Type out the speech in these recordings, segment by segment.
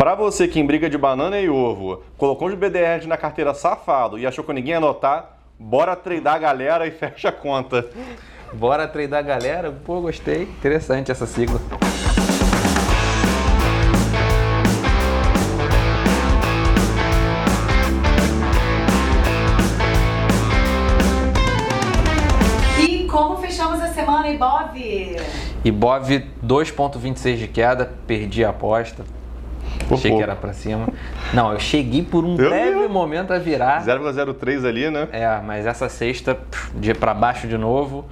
Para você que em briga de banana e ovo colocou de BDR na carteira safado e achou que ninguém ia notar, bora treinar a galera e fecha a conta. Bora treinar a galera? Pô, gostei. Interessante essa sigla. E como fechamos a semana, Ibov? Ibov 2,26 de queda, perdi a aposta. Por Achei que era pra cima. Não, eu cheguei por um Meu breve momento a virar. 0,03 ali, né? É, mas essa sexta, de para baixo de novo.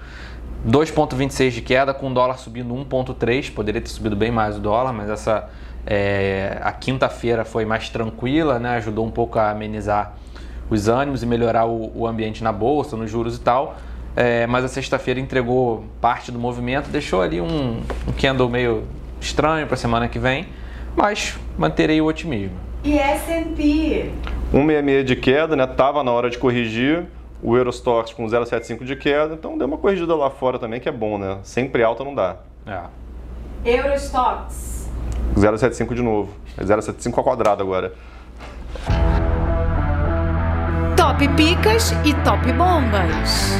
2,26 de queda, com o dólar subindo 1,3. Poderia ter subido bem mais o dólar, mas essa. é, a quinta-feira foi mais tranquila, né? Ajudou um pouco a amenizar os ânimos e melhorar o, o ambiente na bolsa, nos juros e tal. É, mas a sexta-feira entregou parte do movimento, deixou ali um, um candle meio estranho para a semana que vem, mas manterei o otimismo. E S&P? 1,66 de queda, né? Tava na hora de corrigir. O Eurostox com 0,75 de queda, então deu uma corrigida lá fora também, que é bom, né? Sempre alta não dá. É. Eurostox? 0,75 de novo. É 0,75 ao quadrado agora. Top Picas e Top Bombas.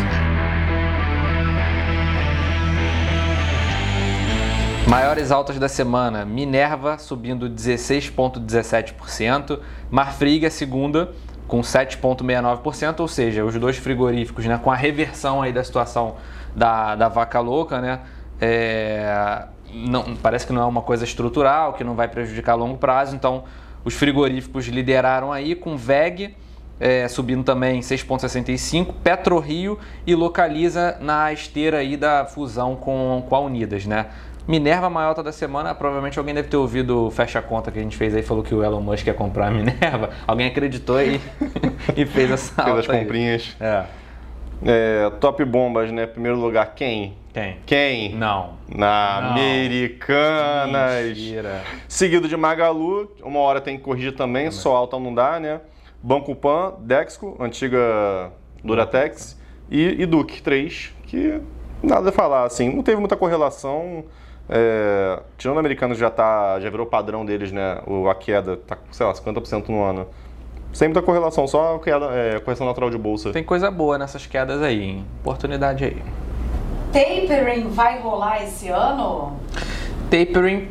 Maiores altas da semana: Minerva subindo 16,17%, Marfrig segunda com 7,69%, ou seja, os dois frigoríficos, né, com a reversão aí da situação da, da vaca louca, né, é, não, parece que não é uma coisa estrutural, que não vai prejudicar a longo prazo, então os frigoríficos lideraram aí com VEG é, subindo também 6,65, PetroRio e localiza na esteira aí da fusão com, com a Unidas, né? Minerva, a maior alta da semana, provavelmente alguém deve ter ouvido o fecha conta que a gente fez aí, falou que o Elon Musk ia comprar a Minerva. Alguém acreditou e, e fez essa Fez as comprinhas. É. É, top bombas, né? Primeiro lugar, quem? Quem? Quem? Não. Na Não. Americanas. Mentira. Seguido de Magalu, uma hora tem que corrigir também, só alta não dá, né? Banco Pan, Dexco, antiga Duratex e, e Duque 3, que nada a falar, assim, não teve muita correlação. É, tirando o americano já tá, já virou padrão deles, né? O, a queda tá, sei lá, 50% no ano. Sem muita correlação, só a queda, é, correção natural de bolsa. Tem coisa boa nessas quedas aí, hein? Oportunidade aí. Tapering vai rolar esse ano? Tapering,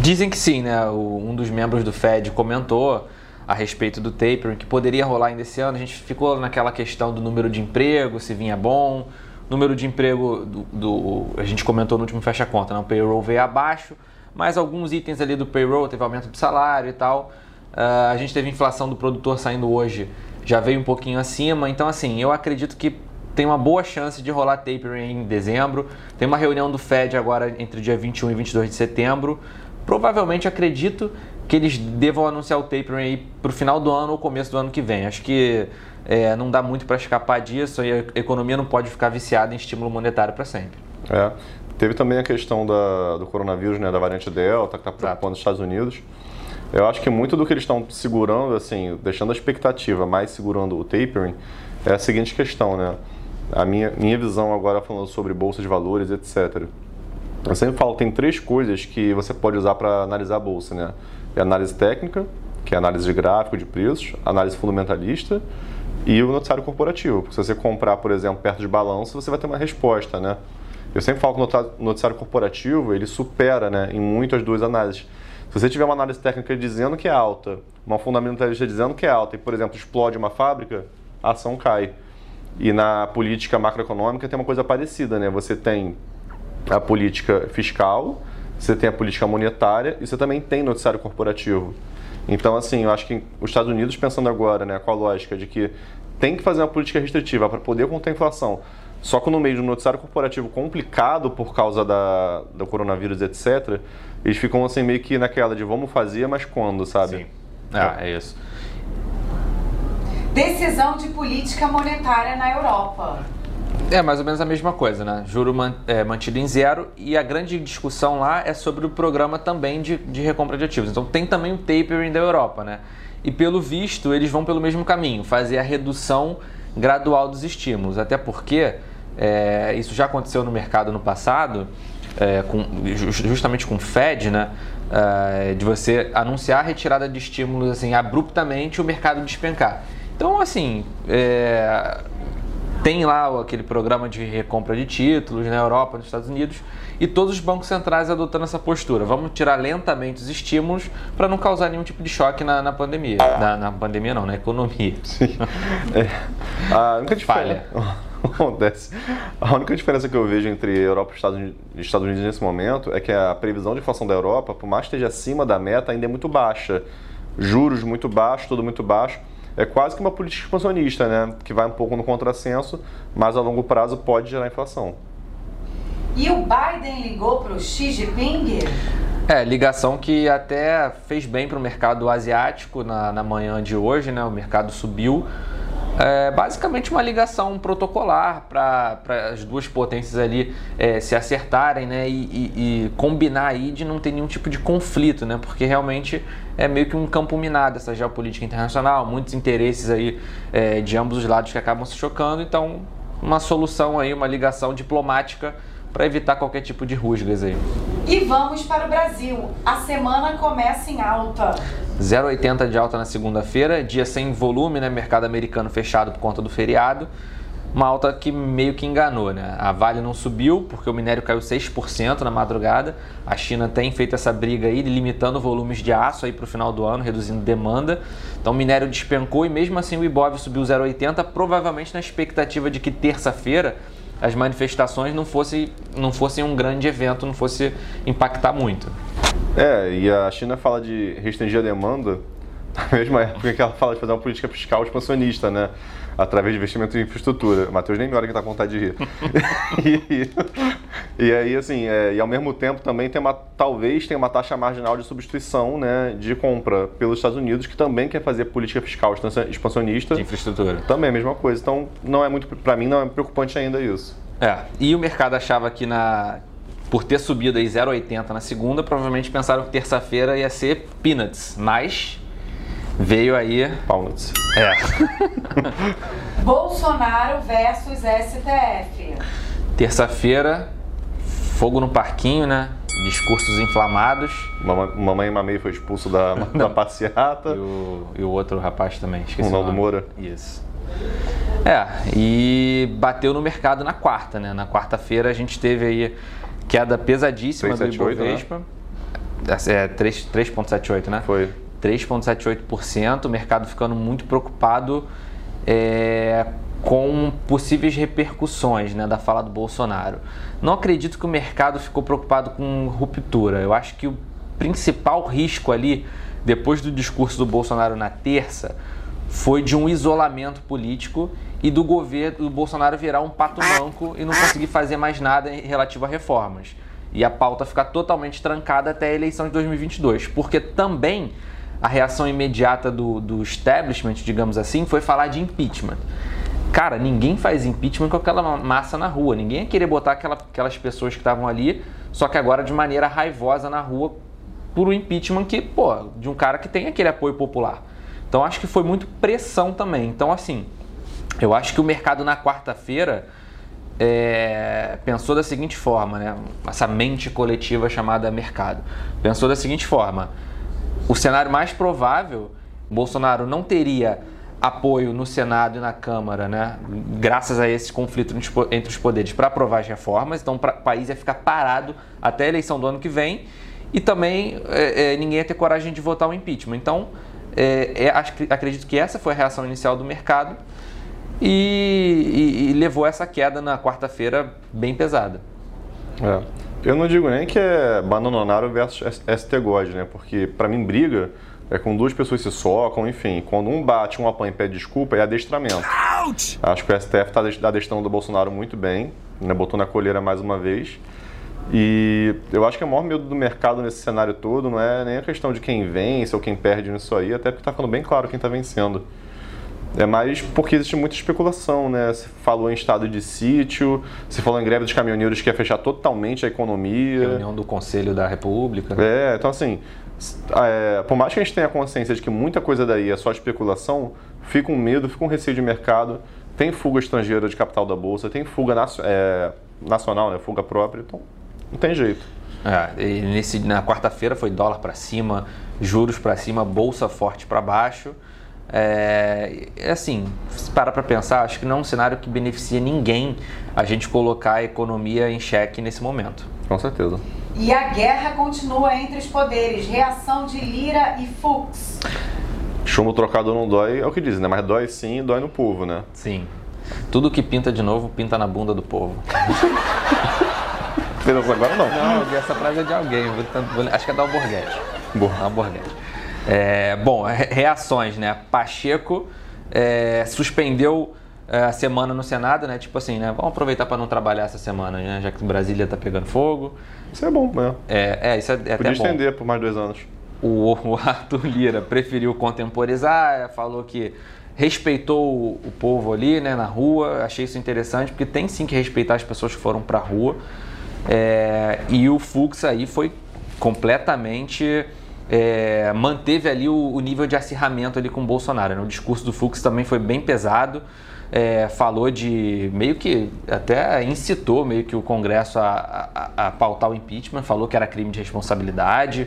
dizem que sim, né? O- um dos membros do Fed comentou a respeito do tapering que poderia rolar ainda esse ano. A gente ficou naquela questão do número de emprego, se vinha bom. Número de emprego do, do- a gente comentou no último fecha conta, né? O payroll veio abaixo, mas alguns itens ali do payroll teve aumento do salário e tal. Ah, a gente teve inflação do produtor saindo hoje, já veio um pouquinho acima. Então, assim, eu acredito que tem uma boa chance de rolar tapering em dezembro. Tem uma reunião do Fed agora entre dia 21 e 22 de setembro. Provavelmente acredito que eles devam anunciar o tapering aí para o final do ano ou começo do ano que vem. Acho que é, não dá muito para escapar disso e a economia não pode ficar viciada em estímulo monetário para sempre. É. Teve também a questão da, do coronavírus, né, da variante Delta, que está preocupando os Estados Unidos. Eu acho que muito do que eles estão segurando, assim, deixando a expectativa, mais segurando o tapering, é a seguinte questão, né? A minha, minha visão agora falando sobre bolsa de valores, etc. Eu sempre falo tem três coisas que você pode usar para analisar a bolsa, né? É análise técnica, que é análise de gráfico de preços, análise fundamentalista e o noticiário corporativo. Porque se você comprar, por exemplo, perto de balanço, você vai ter uma resposta, né? Eu sempre falo que o noticiário corporativo, ele supera, né, em muito as duas análises. Se você tiver uma análise técnica dizendo que é alta, uma fundamentalista dizendo que é alta, e, por exemplo, explode uma fábrica, a ação cai. E na política macroeconômica tem uma coisa parecida, né? Você tem a política fiscal, você tem a política monetária e você também tem noticiário corporativo. Então, assim, eu acho que os Estados Unidos, pensando agora né, com a lógica de que tem que fazer uma política restritiva para poder conter a inflação, só que no meio de um noticiário corporativo complicado por causa da, do coronavírus, etc., eles ficam assim meio que naquela de vamos fazer, mas quando, sabe? Ah, é isso. Decisão de política monetária na Europa. É mais ou menos a mesma coisa, né? Juro man- é, mantido em zero e a grande discussão lá é sobre o programa também de, de recompra de ativos. Então tem também o tapering da Europa, né? E pelo visto eles vão pelo mesmo caminho, fazer a redução gradual dos estímulos. Até porque é, isso já aconteceu no mercado no passado, é, com- ju- justamente com o Fed, né? uh, de você anunciar a retirada de estímulos assim abruptamente o mercado despencar. Então, assim, é, tem lá aquele programa de recompra de títulos na Europa, nos Estados Unidos, e todos os bancos centrais adotando essa postura. Vamos tirar lentamente os estímulos para não causar nenhum tipo de choque na, na pandemia. Na, na, pandemia não, na economia. Sim. É. A única diferença... acontece. A única diferença que eu vejo entre Europa e Estados Unidos, Estados Unidos nesse momento é que a previsão de inflação da Europa, por mais que esteja acima da meta, ainda é muito baixa. Juros muito baixos, tudo muito baixo é quase que uma política expansionista, né? Que vai um pouco no contrassenso, mas a longo prazo pode gerar inflação. E o Biden ligou para o Xi Jinping? É, ligação que até fez bem para o mercado asiático na, na manhã de hoje, né? O mercado subiu é basicamente uma ligação protocolar para as duas potências ali é, se acertarem né, e, e, e, combinar aí de não ter nenhum tipo de conflito, né, porque realmente é meio que um campo minado essa geopolítica internacional, muitos interesses aí é, de ambos os lados que acabam se chocando, então uma solução aí, uma ligação diplomática para evitar qualquer tipo de rusgas aí. E vamos para o Brasil. A semana começa em alta. 0,80 de alta na segunda-feira, dia sem volume, né? Mercado americano fechado por conta do feriado. Uma alta que meio que enganou, né? A Vale não subiu porque o minério caiu 6% na madrugada. A China tem feito essa briga aí, limitando volumes de aço aí para o final do ano, reduzindo demanda. Então o minério despencou e mesmo assim o Ibov subiu 0,80, provavelmente na expectativa de que terça-feira as manifestações não fossem não fosse um grande evento, não fosse impactar muito. É, e a China fala de restringir a demanda na mesma época que ela fala de fazer uma política fiscal expansionista, né? Através de investimento em infraestrutura. Matheus nem me olha que tá com vontade de rir. e, e, aí, assim, é, e ao mesmo tempo também tem uma, talvez tenha uma taxa marginal de substituição, né, de compra pelos Estados Unidos, que também quer fazer política fiscal expansionista. De infraestrutura. Também a mesma coisa. Então, não é muito, para mim, não é preocupante ainda isso. É, e o mercado achava que na por ter subido aí 0,80 na segunda, provavelmente pensaram que terça-feira ia ser peanuts, mas veio aí. Peanuts. É. Bolsonaro versus STF. Terça-feira, fogo no parquinho, né? Discursos inflamados. Mamãe Mamei foi expulso da, da passeata. E o, e o outro rapaz também, esqueci. O Ronaldo Moura. Isso. É, e bateu no mercado na quarta, né? Na quarta-feira a gente teve aí queda pesadíssima 3, do Ibovespa. Né? É, 3,78, né? Foi. 3,78%, o mercado ficando muito preocupado é, com possíveis repercussões né, da fala do Bolsonaro. Não acredito que o mercado ficou preocupado com ruptura. Eu acho que o principal risco ali, depois do discurso do Bolsonaro na terça, foi de um isolamento político e do governo do Bolsonaro virar um pato manco e não conseguir fazer mais nada relativo a reformas. E a pauta ficar totalmente trancada até a eleição de 2022. Porque também a reação imediata do, do establishment, digamos assim, foi falar de impeachment. Cara, ninguém faz impeachment com aquela massa na rua. Ninguém ia querer botar aquela, aquelas pessoas que estavam ali, só que agora de maneira raivosa na rua por um impeachment que, pô, de um cara que tem aquele apoio popular. Então acho que foi muito pressão também. Então, assim, eu acho que o mercado na quarta-feira é, pensou da seguinte forma, né? Essa mente coletiva chamada mercado. Pensou da seguinte forma: o cenário mais provável, Bolsonaro não teria apoio no Senado e na Câmara, né? Graças a esse conflito entre os poderes para aprovar as reformas, então o país ia ficar parado até a eleição do ano que vem e também é, é, ninguém ia ter coragem de votar o impeachment. Então, é, é acredito que essa foi a reação inicial do mercado e, e, e levou essa queda na quarta-feira bem pesada. É. Eu não digo nem que é Bananonaro versus ST God, né? Porque para mim briga é com duas pessoas se socam, enfim. Quando um bate, um apanha e pede desculpa, é adestramento. Ouch! Acho que o STF está adestrando do Bolsonaro muito bem, né? botou na colheira mais uma vez. E eu acho que o maior medo do mercado nesse cenário todo não é nem a questão de quem vence ou quem perde nisso aí, até porque está ficando bem claro quem está vencendo. É mais porque existe muita especulação, né? Se falou em estado de sítio, se falou em greve dos caminhoneiros que ia fechar totalmente a economia. Reunião do Conselho da República. É, então assim, é, por mais que a gente tenha consciência de que muita coisa daí é só especulação, fica um medo, fica um receio de mercado, tem fuga estrangeira de capital da Bolsa, tem fuga é, nacional, né? Fuga própria, então não tem jeito. É, nesse, na quarta-feira foi dólar para cima, juros para cima, bolsa forte para baixo. É, assim, se parar para pensar, acho que não é um cenário que beneficia ninguém a gente colocar a economia em xeque nesse momento. Com certeza. E a guerra continua entre os poderes. Reação de Lira e Fux. Chumbo trocado não dói, é o que dizem, né? Mas dói sim e dói no povo, né? Sim. Tudo que pinta de novo, pinta na bunda do povo. Fez agora não? Não, essa frase é de alguém. vou tentar- vou- acho que é da Alborguete. Boa. Da Alborguete. É, bom, re- reações, né? Pacheco é, suspendeu a semana no Senado, né? Tipo assim, né? Vamos aproveitar para não trabalhar essa semana, né? Já que Brasília tá pegando fogo. Isso é bom, né? É, é isso é, é Podia até bom. estender por mais dois anos. O, o Arthur Lira preferiu contemporizar, falou que respeitou o, o povo ali, né, na rua. Achei isso interessante, porque tem sim que respeitar as pessoas que foram para a rua. É, e o Fux aí foi completamente. é, manteve ali o, o nível de acirramento ali com o Bolsonaro. né? O discurso do Fux também foi bem pesado. É, falou de meio que até incitou meio que o Congresso a, a- a pautar o impeachment, falou que era crime de responsabilidade.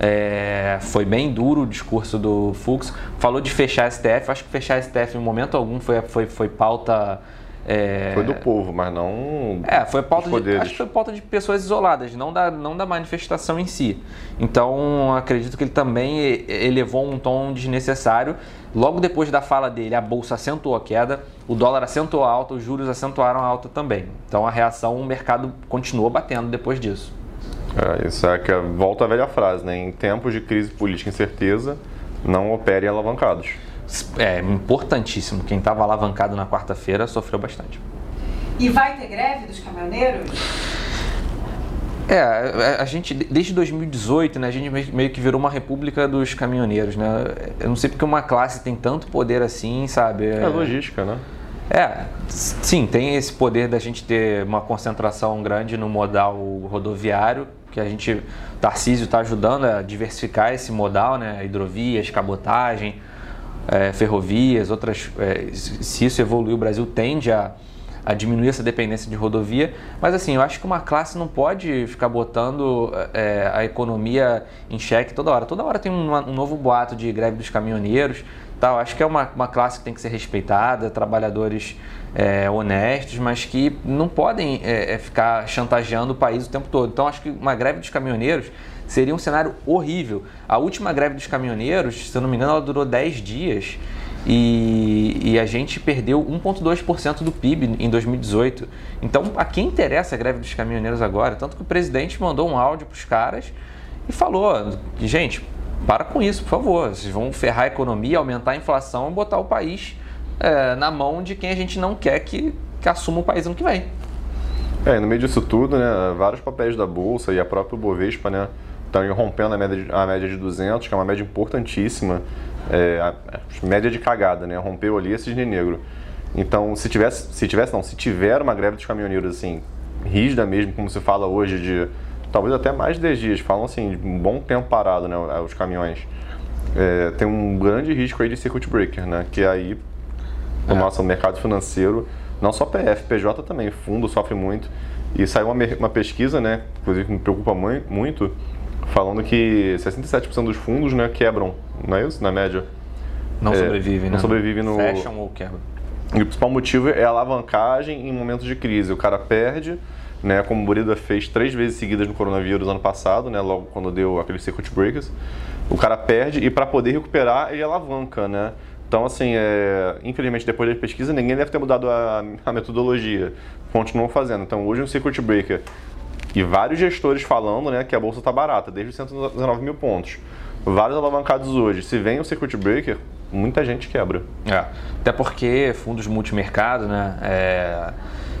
é, foi bem duro o discurso do Fux. Falou de fechar a STF. Acho que fechar a STF em momento algum foi, foi, foi pauta. É, Foi do povo, mas não. é, foi pauta de, acho que foi pauta de pessoas isoladas, não da, não da manifestação em si. Então, acredito que ele também elevou um tom desnecessário. Logo depois da fala dele, a bolsa acentuou a queda, o dólar acentuou a alta, os juros acentuaram a alta também. Então, a reação, o mercado continuou batendo depois disso. É, isso é que é- volta à velha frase, né? Em tempos de crise política e incerteza, não operem alavancados. É importantíssimo. Quem estava alavancado na quarta-feira sofreu bastante. E vai ter greve dos caminhoneiros? É, a- a gente, desde 2018, né, a gente meio- que virou uma república dos caminhoneiros, né? Eu não sei porque uma classe tem tanto poder assim, sabe? É logística, né? É, sim, tem esse poder da gente ter uma concentração grande no modal rodoviário, que a gente, Tarcísio está ajudando a diversificar esse modal, né? Hidrovias, cabotagem, é, ferrovias, outras. é, se isso evoluir, o Brasil tende a, a diminuir essa dependência de rodovia. Mas assim, eu acho que uma classe não pode ficar botando é, a economia em xeque toda hora. Toda hora tem uma- um novo boato de greve dos caminhoneiros. Tal. Acho que é uma, uma classe que tem que ser respeitada, trabalhadores é, honestos, mas que não podem é, é, ficar chantageando o país o tempo todo. Então, acho que uma greve dos caminhoneiros seria um cenário horrível. A última greve dos caminhoneiros, se eu não me engano, ela durou 10 dias e, e a gente perdeu 1,2% do PIB em 2018. Então, a quem interessa a greve dos caminhoneiros agora? Tanto que o presidente mandou um áudio para os caras e falou gente, para com isso, por favor. Vocês vão ferrar a economia, aumentar a inflação e botar o país é, na mão de quem a gente não quer que, que assuma o país ano que vem. É, no meio disso tudo, né, vários papéis da Bolsa e a própria Bovespa, né, estão rompendo a média, de, a média de 200, que é uma média importantíssima, é, a, a média de cagada, né, rompeu ali a cisne negro. Então, se tivesse, se tivesse, não, se tiver uma greve dos caminhoneiros, assim, rígida mesmo, como se fala hoje, de talvez até mais de 10 dias, falam assim, de um bom tempo parado, né, os caminhões, é, tem um grande risco aí de circuit breaker, né, que aí o nosso mercado financeiro, não só PF, PJ também, fundo sofre muito. E saiu uma, uma pesquisa, né, inclusive que me preocupa mui- muito, falando que 67% dos fundos né, quebram, não é isso? Na média. Não É, sobrevive, né? não sobrevive no- Fecham ou quebram. E o principal motivo é a alavancagem em momentos de crise. O cara perde, né, como o Burida fez três vezes seguidas no coronavírus ano passado, né, logo quando deu aqueles circuit breakers. O cara perde e para poder recuperar ele alavanca, né? Então, assim, é, infelizmente, depois da pesquisa, ninguém deve ter mudado a, a metodologia. Continuam fazendo. Então, hoje, um circuit breaker e vários gestores falando né, que a bolsa está barata, desde os 119 mil pontos. Vários alavancados hoje. Se vem o circuit breaker, muita gente quebra. É, até porque fundos multimercado, né? é,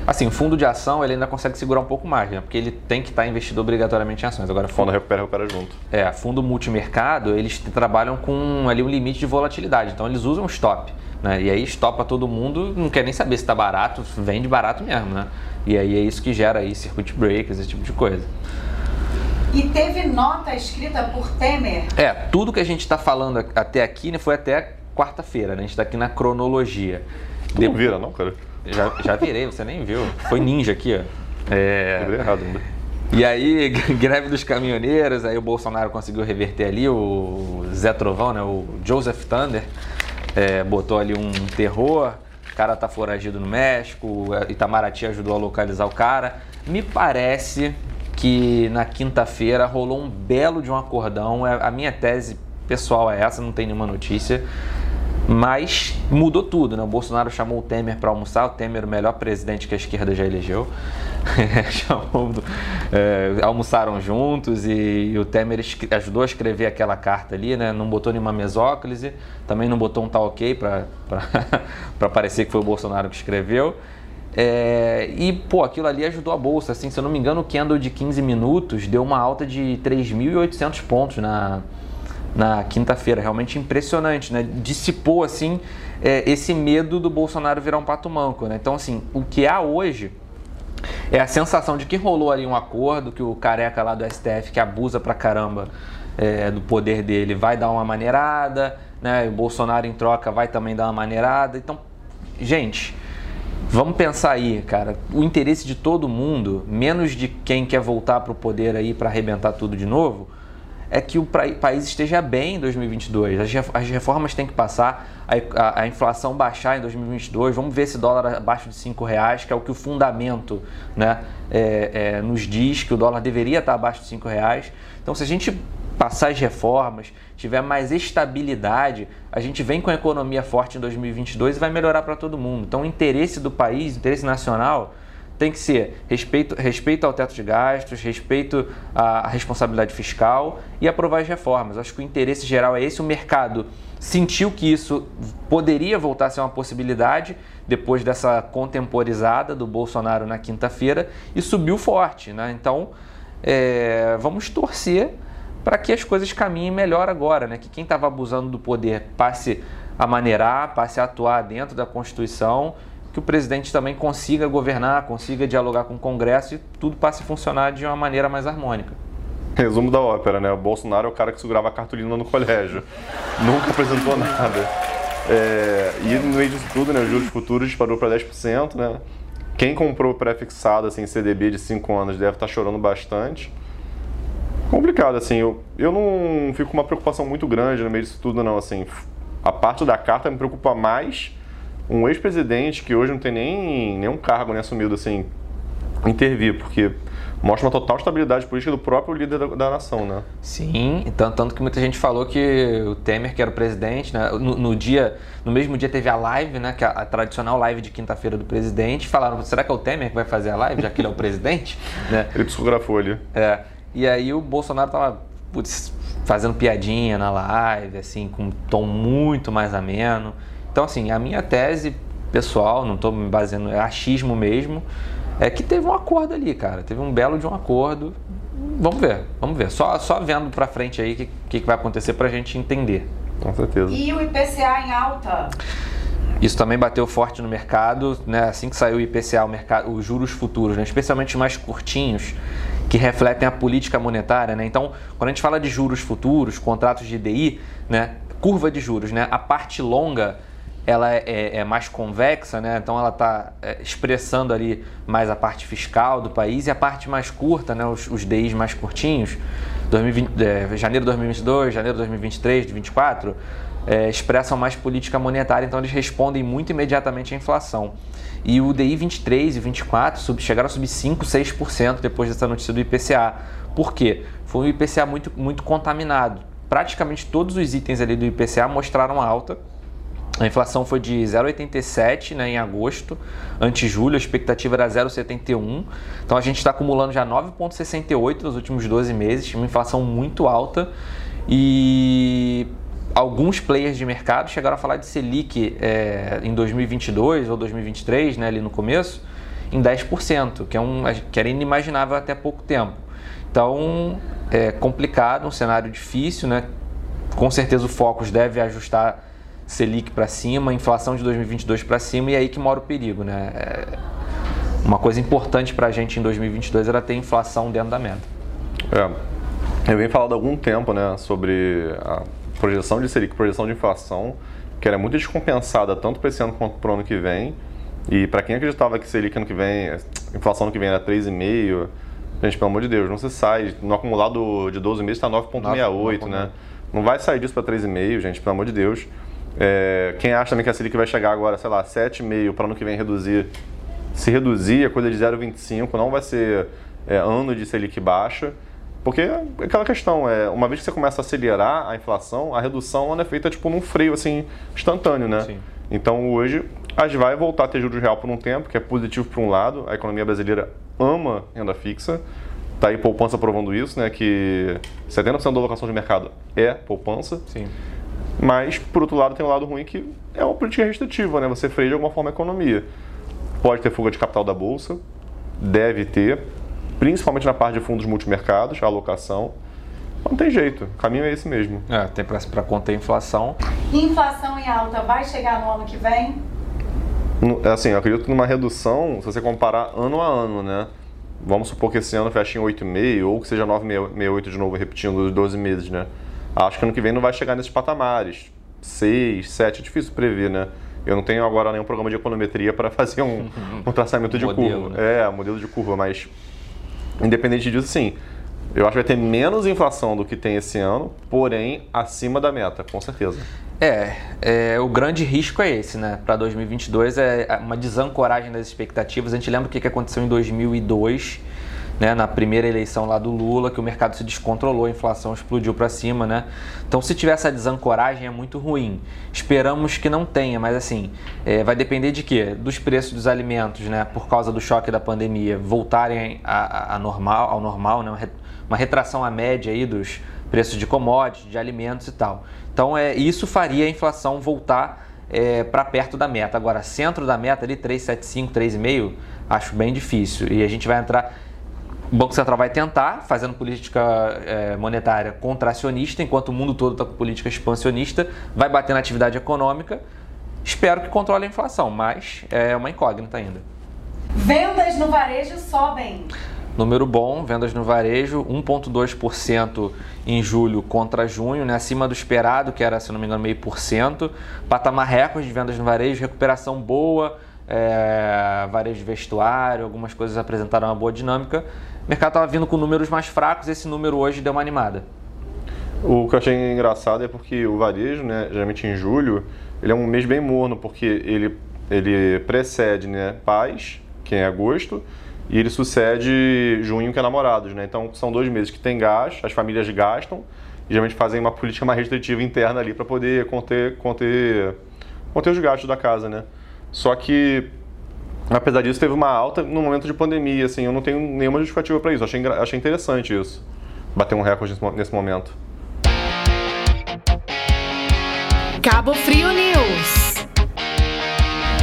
assim, o fundo de ação ele ainda consegue segurar um pouco mais, né? Porque ele tem que estar investido obrigatoriamente em ações. Agora, Quando fundo, recupera, recupera junto. é, fundo multimercado, eles trabalham com ali um limite de volatilidade. Então, eles usam stop. Né? E aí, estopa todo mundo, não quer nem saber se está barato, vende barato mesmo, né? E aí é isso que gera aí circuit breakers, esse tipo de coisa. E teve nota escrita por Temer. É, tudo que a gente está falando até aqui né, foi até quarta-feira, né? A gente está aqui na cronologia. Tu De- não vira, não, cara? Já, já virei, você nem viu. Foi ninja aqui, ó. É, Eu errado ainda. E aí, greve dos caminhoneiros, aí o Bolsonaro conseguiu reverter ali, o Zé Trovão, né, o Joseph Thunder, é, botou ali um terror, o cara tá foragido no México, Itamaraty ajudou a localizar o cara. Me parece que na quinta-feira rolou um belo de um acordão, é, a minha tese pessoal é essa, não tem nenhuma notícia, mas mudou tudo, né? O Bolsonaro chamou o Temer para almoçar, o Temer o melhor presidente que a esquerda já elegeu. chamou, é, almoçaram juntos e, e, o Temer ajudou a escrever aquela carta ali, né? Não botou nenhuma mesóclise, também não botou um tal ok para parecer que foi o Bolsonaro que escreveu. É, e, pô, aquilo ali ajudou a bolsa. Assim, se eu não me engano, o candle de 15 minutos deu uma alta de 3.800 pontos na, na quinta-feira. Realmente impressionante, né? Dissipou, assim, é, esse medo do Bolsonaro virar um pato manco, né? Então, assim, o que há hoje é a sensação de que rolou ali um acordo, que o careca lá do STF, que abusa pra caramba é, do poder dele, vai dar uma maneirada, né? O Bolsonaro, em troca, vai também dar uma maneirada. Então, gente... Vamos pensar aí, cara, o interesse de todo mundo, menos de quem quer voltar para o poder aí para arrebentar tudo de novo, é que o país esteja bem em 2022. As reformas têm que passar, a, inflação baixar em 2022. Vamos ver esse dólar abaixo de cinco reais, que é o que o fundamento né, é, é, nos diz que o dólar deveria estar abaixo de cinco reais. Então, se a gente passar as reformas, tiver mais estabilidade, a gente vem com a economia forte em 2022 e vai melhorar para todo mundo. Então, o interesse do país, o interesse nacional tem que ser respeito, respeito ao teto de gastos, respeito à responsabilidade fiscal e aprovar as reformas. Acho que o interesse geral é esse. O mercado sentiu que isso poderia voltar a ser uma possibilidade depois dessa contemporizada do Bolsonaro na quinta-feira e subiu forte. Né? Então, é, vamos torcer para que as coisas caminhem melhor agora, né? que quem estava abusando do poder passe a maneirar, passe a atuar dentro da Constituição que o presidente também consiga governar, consiga dialogar com o Congresso e tudo passe a funcionar de uma maneira mais harmônica. Resumo da ópera, né? O Bolsonaro é o cara que segurava a cartolina no colégio. Nunca apresentou nada. É, e no meio disso tudo, né, os juros futuros disparou para 10%, né? Quem comprou pré-fixado, assim, CDB de 5 anos deve estar tá chorando bastante. Complicado, assim, eu, eu não fico com uma preocupação muito grande no meio disso tudo, não, assim. A parte da carta me preocupa mais um ex-presidente que hoje não tem nem nenhum cargo né, assumido assim, intervir, porque mostra uma total estabilidade política do próprio líder da, da nação, né? Sim, tanto, tanto, que muita gente falou que o Temer, que era o presidente, né, no, no dia, no mesmo dia teve a live, né, que a, a tradicional live de quinta-feira do presidente, falaram, será que é o Temer que vai fazer a live, já que ele é o presidente? né? Ele psicografou ali. É, e aí o Bolsonaro tava putz, fazendo piadinha na live, assim, com um tom muito mais ameno. Então, assim, a minha tese pessoal, não estou me baseando, é achismo mesmo, é que teve um acordo ali, cara. Teve um belo de um acordo. Vamos ver, vamos ver. Só, só vendo para frente aí o que, que, vai acontecer para a gente entender. Com certeza. E o IPCA em alta? Isso também bateu forte no mercado, né? Assim que saiu o IPCA, o mercado, os juros futuros, né? especialmente os mais curtinhos, que refletem a política monetária, né? Então, quando a gente fala de juros futuros, contratos de DI, né? Curva de juros, né? A parte longa ela é, é, é, mais convexa, né? então ela está é, expressando ali mais a parte fiscal do país e a parte mais curta, né? os, os DIs mais curtinhos, 2020, é, janeiro de 2022, janeiro de 2023, de 2024, é, expressam mais política monetária, então eles respondem muito imediatamente à inflação. E o DI 23 e 24 sub, chegaram a subir 5, 6% depois dessa notícia do IPCA. Por quê? Foi um IPCA muito, muito contaminado. Praticamente todos os itens ali do IPCA mostraram alta, a inflação foi de 0,87 né, em agosto, ante julho, a expectativa era 0,71. Então a gente está acumulando já 9,68 nos últimos 12 meses, uma inflação muito alta. E alguns players de mercado chegaram a falar de Selic é, em 2022 ou 2023, né, ali no começo, em 10%, que, é um, que era inimaginável até pouco tempo. Então é complicado, um cenário difícil, né? Com certeza o Focus deve ajustar Selic para cima, inflação de 2022 para cima e é aí que mora o perigo, né? É uma coisa importante para a gente em 2022 era ter inflação dentro da meta. É, eu venho falando há algum tempo, né, sobre a projeção de Selic, projeção de inflação, que era muito descompensada tanto para esse ano quanto para o ano que vem. E para quem acreditava que Selic ano que vem, inflação ano que vem era 3,5%, Gente, pelo amor de Deus, não se sai. No acumulado de 12 meses está 9,68, né? Não vai sair disso para 3,5, gente, pelo amor de Deus. É, quem acha também que a Selic vai chegar agora, sei lá, 7,5 para ano que vem reduzir, se reduzir, é coisa de 0,25, não vai ser é, ano de Selic baixa. Porque é aquela questão, é, uma vez que você começa a acelerar a inflação, a redução é feita tipo num freio assim instantâneo, né? Sim. Então hoje a gente vai voltar a ter juros real por um tempo, que é positivo por um lado, a economia brasileira ama renda fixa, tá aí poupança provando isso, né? Que 70% da alocação de mercado é poupança. Sim. Mas, por outro lado, tem um lado ruim que é uma política restritiva, né? Você freia de alguma forma a economia. Pode ter fuga de capital da bolsa, deve ter, principalmente na parte de fundos multimercados, a alocação. Não tem jeito, o caminho é esse mesmo. É, tem para conter a inflação. Inflação em alta vai chegar no ano que vem? Assim, eu acredito numa redução, se você comparar ano a ano, né? Vamos supor que esse ano feche em 8,5 ou que seja 9,68 de novo, repetindo os 12 meses, né? Acho que ano que vem não vai chegar nesses patamares. 6, 7, é difícil prever, né? Eu não tenho agora nenhum programa de econometria para fazer um, um traçamento de modelo, curva. Né? É, modelo de curva, mas independente disso, sim. Eu acho que vai ter menos inflação do que tem esse ano, porém acima da meta, com certeza. É, é o grande risco é esse, né? Para 2022 é uma desancoragem das expectativas. A gente lembra o que aconteceu em 2002, né? Na primeira eleição lá do Lula, que o mercado se descontrolou, a inflação explodiu para cima, né? Então, se tiver essa desancoragem é muito ruim. Esperamos que não tenha, mas assim, é, vai depender de quê? Dos preços dos alimentos, né? Por causa do choque da pandemia, voltarem a, a normal, ao normal, né? uma retração à média aí dos preços de commodities, de alimentos e tal. Então, é, isso faria a inflação voltar é, para perto da meta. Agora, centro da meta ali, 3,75, 3,5, acho bem difícil. E a gente vai entrar. O Banco Central vai tentar, fazendo política é, monetária contracionista, enquanto o mundo todo está com política expansionista, vai bater na atividade econômica. Espero que controle a inflação, mas é uma incógnita ainda. Vendas no varejo sobem. Número bom, vendas no varejo, 1,2% em julho contra junho, né, acima do esperado, que era, se não me engano, meio por cento. Patamar recorde de vendas no varejo, recuperação boa, é, varejo de vestuário, algumas coisas apresentaram uma boa dinâmica. O mercado estava vindo com números mais fracos, esse número hoje deu uma animada. O que eu achei engraçado é porque o varejo, né, geralmente em julho, ele é um mês bem morno, porque ele, ele precede né, paz, que é agosto, e ele sucede junho, que é namorados, né? Então são dois meses que tem gasto, as famílias gastam e geralmente fazem uma política mais restritiva interna ali para poder conter, conter, conter os gastos da casa, né? Só que apesar disso teve uma alta no momento de pandemia, assim, eu não tenho nenhuma justificativa para isso. Achei, achei interessante isso, bater um recorde nesse momento. Cabo Frio News.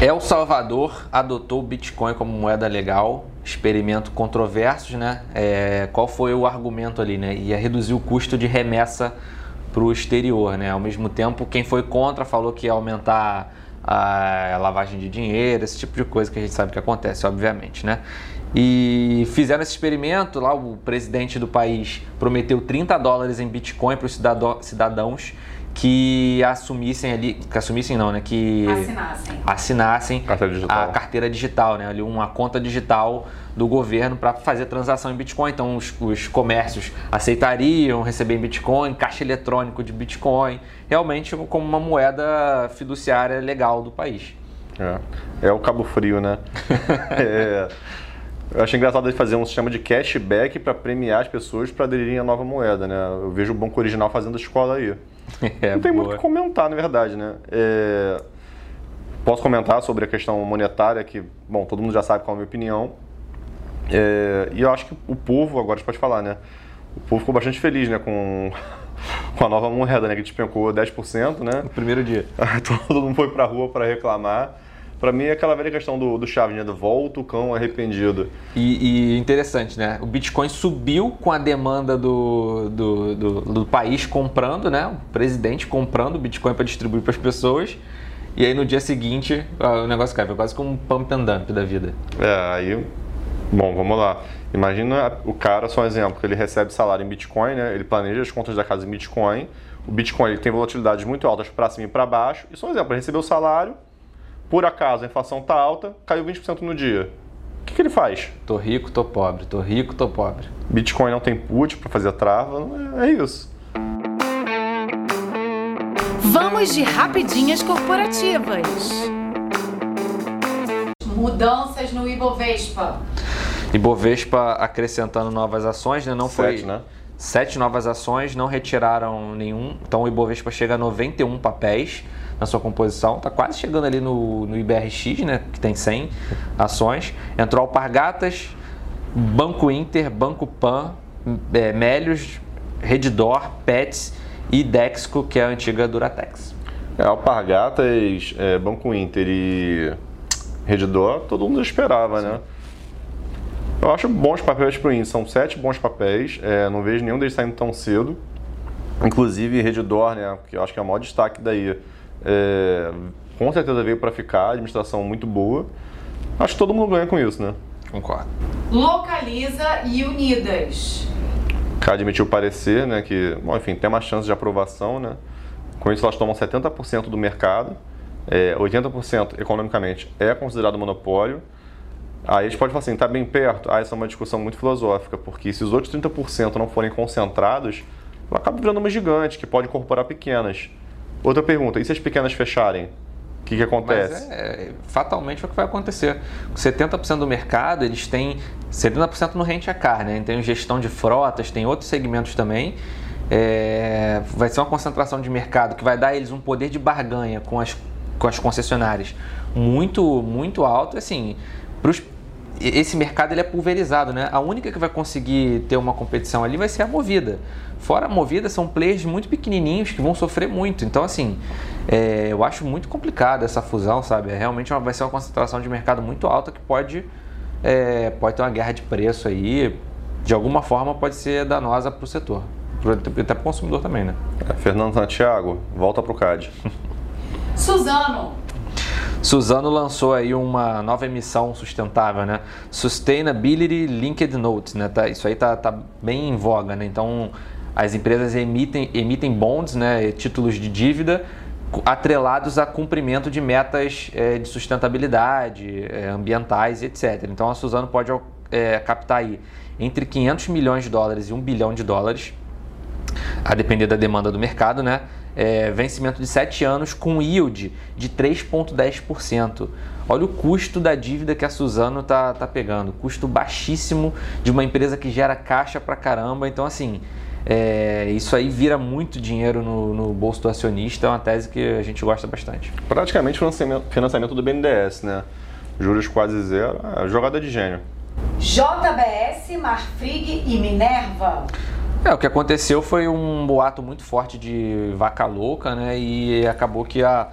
El Salvador adotou o Bitcoin como moeda legal experimento controversos, né? É, qual foi o argumento ali, né? Ia reduzir o custo de remessa para o exterior, né? Ao mesmo tempo, quem foi contra falou que ia aumentar a lavagem de dinheiro, esse tipo de coisa que a gente sabe que acontece, obviamente, né? E fizeram esse experimento, lá o presidente do país prometeu 30 dólares em Bitcoin para os cidadãos que assumissem ali, que assumissem não, né, que assinassem, assinassem carteira a carteira digital, né, ali uma conta digital do governo para fazer transação em Bitcoin. Então os, os, comércios aceitariam receber em Bitcoin, caixa eletrônico de Bitcoin, realmente como uma moeda fiduciária legal do país. É, é o Cabo Frio, né? é, eu acho engraçado ele fazer um sistema de cashback para premiar as pessoas para aderirem à nova moeda, né? Eu vejo o Banco Original fazendo escola aí. É, não tem boa. muito o que comentar, na verdade, né? É... Posso comentar sobre a questão monetária, que, bom, todo mundo já sabe qual é a minha opinião. É... E eu acho que o povo, agora a gente pode falar, né? O povo ficou bastante feliz, né, com, com a nova moeda, né, que despencou 10%, né? No primeiro dia. todo mundo foi pra rua para reclamar. Para mim é aquela velha questão do, do Chaves, né? Do volta o cão arrependido. E, e, interessante, né? O Bitcoin subiu com a demanda do, do, do, do país comprando, né? O presidente comprando o Bitcoin para distribuir para as pessoas. E aí no dia seguinte o negócio cai. Foi quase como um pump and dump da vida. É, aí. Bom, vamos lá. Imagina o cara, só um exemplo, que ele recebe salário em Bitcoin, né? Ele planeja as contas da casa em Bitcoin. O Bitcoin ele tem volatilidades muito altas para cima e para baixo. E só um exemplo, ele recebeu o salário por acaso a inflação está alta, caiu 20% no dia. O que, que ele faz? Tô rico, tô pobre, tô rico, tô pobre. Bitcoin não tem put para fazer trava, é isso. Vamos de rapidinhas corporativas. Mudanças no Ibovespa. Ibovespa acrescentando novas ações, né? Não Sete, foi né? sete novas ações, não retiraram nenhum. Então o Ibovespa chega a 91 papéis na sua composição, está quase chegando ali no, no IBRX, né? Que tem 100 ações. Entrou Alpargatas, Banco Inter, Banco Pan, é, Melios, Redditor, Pets e Dexco, que é a antiga Duratex. É, Alpargatas, é, Banco Inter e Redditor, todo mundo esperava, né? Eu acho bons papéis para o índice, são sete bons papéis, é, não vejo nenhum deles saindo tão cedo. Inclusive Redditor, né, que eu acho que é o maior destaque daí, é, com certeza veio para ficar, administração muito boa. Acho que todo mundo ganha com isso, né? Concordo. Localiza e Unidas. CAD admitiu parecer, né, que, bom, enfim, tem uma chance de aprovação, né? Com isso elas tomam 70% do mercado, é, 80% economicamente é considerado monopólio. Aí a gente pode falar assim, tá bem perto? Ah, essa é uma discussão muito filosófica, porque se os outros 30% não forem concentrados, acaba virando uma gigante que pode incorporar pequenas. Outra pergunta, e se as pequenas fecharem? O que, que acontece? Mas é, fatalmente é o que vai acontecer. 70% do mercado, eles têm 70% no rente a car, né? Tem gestão de frotas, tem outros segmentos também. É, vai ser uma concentração de mercado que vai dar eles um poder de barganha com as, com as concessionárias muito, muito alto. Assim, pros, esse mercado ele é pulverizado, né? A única que vai conseguir ter uma competição ali vai ser a Movida. Fora a Movida, são players muito pequenininhos que vão sofrer muito. Então, assim, é, eu acho muito complicado essa fusão, sabe? É, realmente uma, vai ser uma concentração de mercado muito alta que pode, é, pode ter uma guerra de preço aí. De alguma forma pode ser danosa para o setor. Até para o consumidor também, né? É, Fernando Santiago, volta pro CAD. Suzano. Suzano lançou aí uma nova emissão sustentável, né? Sustainability Linked Notes, né? Tá, isso aí tá, tá bem em voga, né? Então, as empresas emitem, emitem bonds, né? Títulos de dívida atrelados a cumprimento de metas é, de sustentabilidade, é, ambientais etc. Então, a Suzano pode é, captar aí entre 500 milhões de dólares e 1 bilhão de dólares, a depender da demanda do mercado, né? É, vencimento de 7 anos com yield de 3,10%. Olha o custo da dívida que a Suzano tá, tá pegando, custo baixíssimo de uma empresa que gera caixa pra caramba. Então, assim, é, isso aí vira muito dinheiro no, no, bolso do acionista, é uma tese que a gente gosta bastante. Praticamente financiamento, financiamento do BNDES, né? Juros quase zero, é, jogada de gênio. JBS, Marfrig e Minerva. É, o que aconteceu foi um boato muito forte de vaca louca, né? E acabou que a,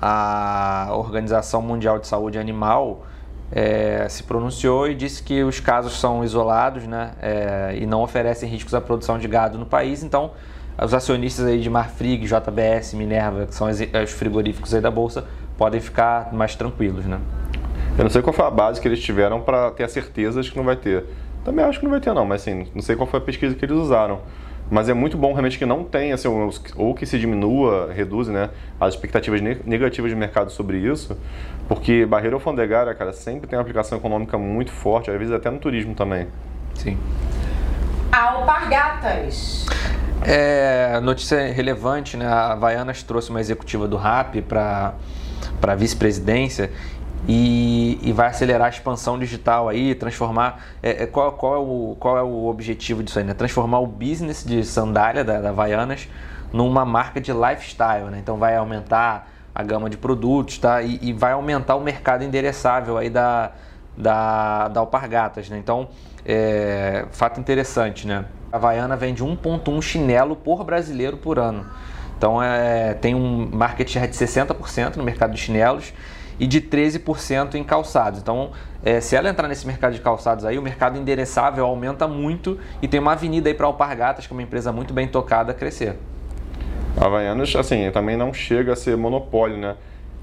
a Organização Mundial de Saúde Animal é, se pronunciou e disse que os casos são isolados, né? É, e não oferecem riscos à produção de gado no país. Então, os acionistas aí de Marfrig, JBS, Minerva, que são os frigoríficos aí da bolsa, podem ficar mais tranquilos, né? Eu não sei qual foi a base que eles tiveram para ter a certeza de que não vai ter. Também acho que não vai ter não, mas assim, não sei qual foi a pesquisa que eles usaram. Mas é muito bom realmente que não tenha, assim, ou que se diminua, reduza, né, as expectativas negativas de mercado sobre isso, porque barreira alfandegária, cara, sempre tem uma aplicação econômica muito forte, às vezes até no turismo também. Sim. Alpargatas. É, notícia relevante, né? A Havaianas trouxe uma executiva do RAP para a vice-presidência e, e, vai acelerar a expansão digital aí, transformar. É, é, qual, qual, é o, qual é o objetivo disso aí? Né? Transformar o business de sandália da, da Havaianas numa marca de lifestyle. Né? Então vai aumentar a gama de produtos tá? e, e vai aumentar o mercado endereçável aí da, da, da Alpargatas. Né? Então, é, fato interessante, né? A Havaiana vende 1,1 chinelo por brasileiro por ano. Então é, tem um market share de 60% no mercado de chinelos e de 13% em calçados. Então, é, se ela entrar nesse mercado de calçados aí, o mercado endereçável aumenta muito e tem uma avenida aí para Alpargatas, que é uma empresa muito bem tocada, a crescer. A Havaianas, assim, também não chega a ser monopólio, né?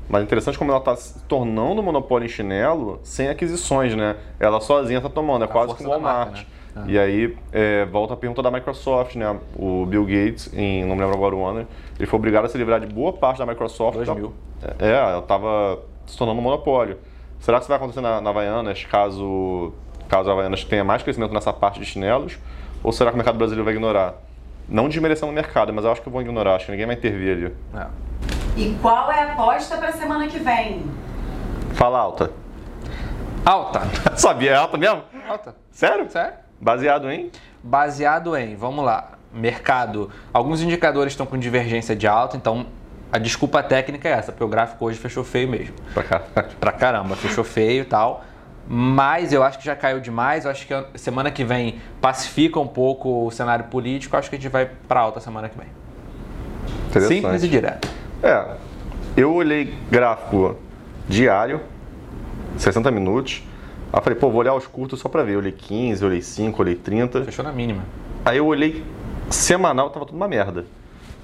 Mas interessante como ela está se tornando monopólio em chinelo sem aquisições, né? Ela sozinha está tomando, é a quase como o Walmart. Marca, né? E aí, é, volta a pergunta da Microsoft, né? O Bill Gates, em, não me lembro agora o ano, ele foi obrigado a se livrar de boa parte da Microsoft. 2000. É, ela estava se tornando um monopólio. Será que isso vai acontecer na, na Havaianas caso, caso a Havaianas tenha mais crescimento nessa parte de chinelos? Ou será que o mercado brasileiro vai ignorar? Não desmerecendo o mercado, mas eu acho que vão ignorar, acho que ninguém vai intervir ali. É. E qual é a aposta para a semana que vem? Fala alta. Alta. Sabia, é alta mesmo? Alta. Sério? Sério? Baseado em? Baseado em, vamos lá, mercado. Alguns indicadores estão com divergência de alta, então a desculpa técnica é essa, porque o gráfico hoje fechou feio mesmo. Pra cá. Pra caramba, fechou feio e tal. Mas eu acho que já caiu demais. Eu acho que semana que vem pacifica um pouco o cenário político. Eu acho que a gente vai pra alta semana que vem. Simples e direto. É, eu olhei gráfico diário, 60 minutos. Aí eu falei, pô, vou olhar os curtos só pra ver. Eu olhei 15, olhei 5, olhei 30. Fechou na mínima. Aí eu olhei semanal, tava tudo uma merda.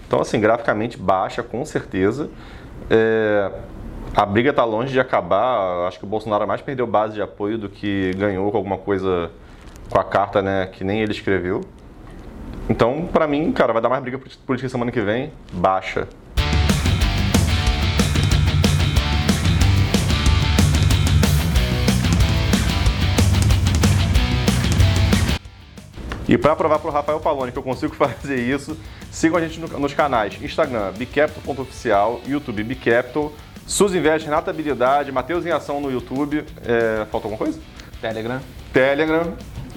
Então, assim, graficamente baixa, com certeza. É, a briga tá longe de acabar. Acho que o Bolsonaro mais perdeu base de apoio do que ganhou com alguma coisa com a carta, né, que nem ele escreveu. Então, pra mim, cara, vai dar mais briga política semana que vem. Baixa. E para provar para o Rafael Paloni que eu consigo fazer isso, sigam a gente no- nos canais Instagram, bicapital.oficial, YouTube Bicapital, Suzy Invest, Renata Habilidade, Matheus em Ação no YouTube. É, falta alguma coisa? Telegram. Telegram.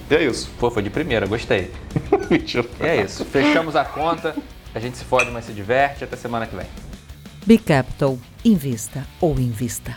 E é isso. Pô, foi de primeira, gostei. Mentira. E é isso. Fechamos a conta. A gente se fode, mas se diverte. Até semana que vem. Bicapital. Invista ou invista.